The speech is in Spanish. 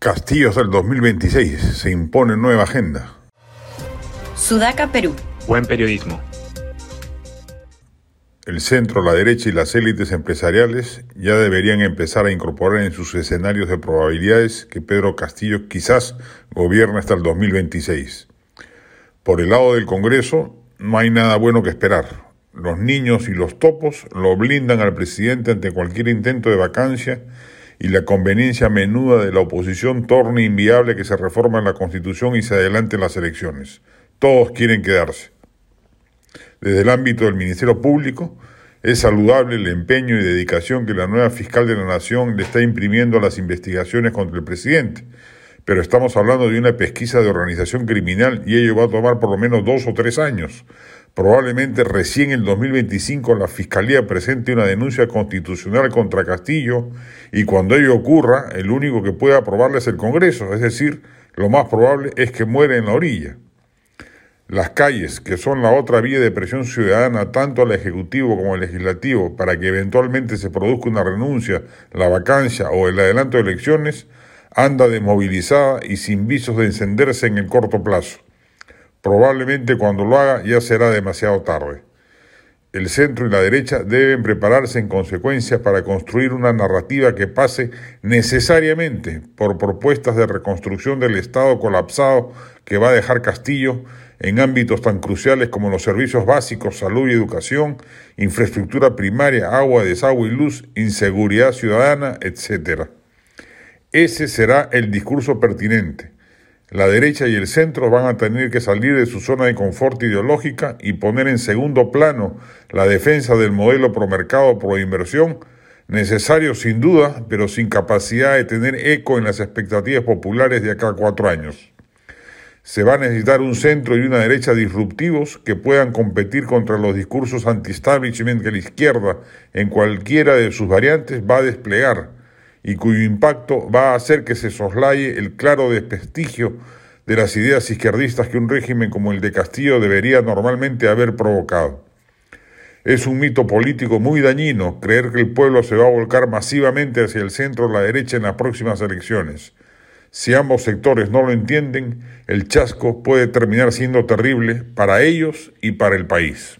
Castillos del 2026. Se impone nueva agenda. Sudaca, Perú. Buen periodismo. El centro, la derecha y las élites empresariales ya deberían empezar a incorporar en sus escenarios de probabilidades que Pedro Castillo quizás gobierne hasta el 2026. Por el lado del Congreso, no hay nada bueno que esperar. Los niños y los topos lo blindan al presidente ante cualquier intento de vacancia y la conveniencia menuda de la oposición torna inviable que se reforma la Constitución y se adelanten las elecciones. Todos quieren quedarse. Desde el ámbito del Ministerio Público, es saludable el empeño y dedicación que la nueva fiscal de la Nación le está imprimiendo a las investigaciones contra el presidente. Pero estamos hablando de una pesquisa de organización criminal y ello va a tomar por lo menos dos o tres años. Probablemente recién en el 2025 la Fiscalía presente una denuncia constitucional contra Castillo y cuando ello ocurra, el único que puede aprobarle es el Congreso, es decir, lo más probable es que muere en la orilla. Las calles, que son la otra vía de presión ciudadana tanto al Ejecutivo como al Legislativo para que eventualmente se produzca una renuncia, la vacancia o el adelanto de elecciones, anda desmovilizada y sin visos de encenderse en el corto plazo. Probablemente cuando lo haga ya será demasiado tarde. El centro y la derecha deben prepararse en consecuencia para construir una narrativa que pase necesariamente por propuestas de reconstrucción del Estado colapsado que va a dejar Castillo en ámbitos tan cruciales como los servicios básicos, salud y educación, infraestructura primaria, agua, desagüe y luz, inseguridad ciudadana, etc. Ese será el discurso pertinente la derecha y el centro van a tener que salir de su zona de confort ideológica y poner en segundo plano la defensa del modelo pro mercado, pro inversión, necesario sin duda, pero sin capacidad de tener eco en las expectativas populares de acá cuatro años. Se va a necesitar un centro y una derecha disruptivos que puedan competir contra los discursos anti-establishment que la izquierda, en cualquiera de sus variantes, va a desplegar y cuyo impacto va a hacer que se soslaye el claro desprestigio de las ideas izquierdistas que un régimen como el de Castillo debería normalmente haber provocado. Es un mito político muy dañino creer que el pueblo se va a volcar masivamente hacia el centro o la derecha en las próximas elecciones. Si ambos sectores no lo entienden, el chasco puede terminar siendo terrible para ellos y para el país.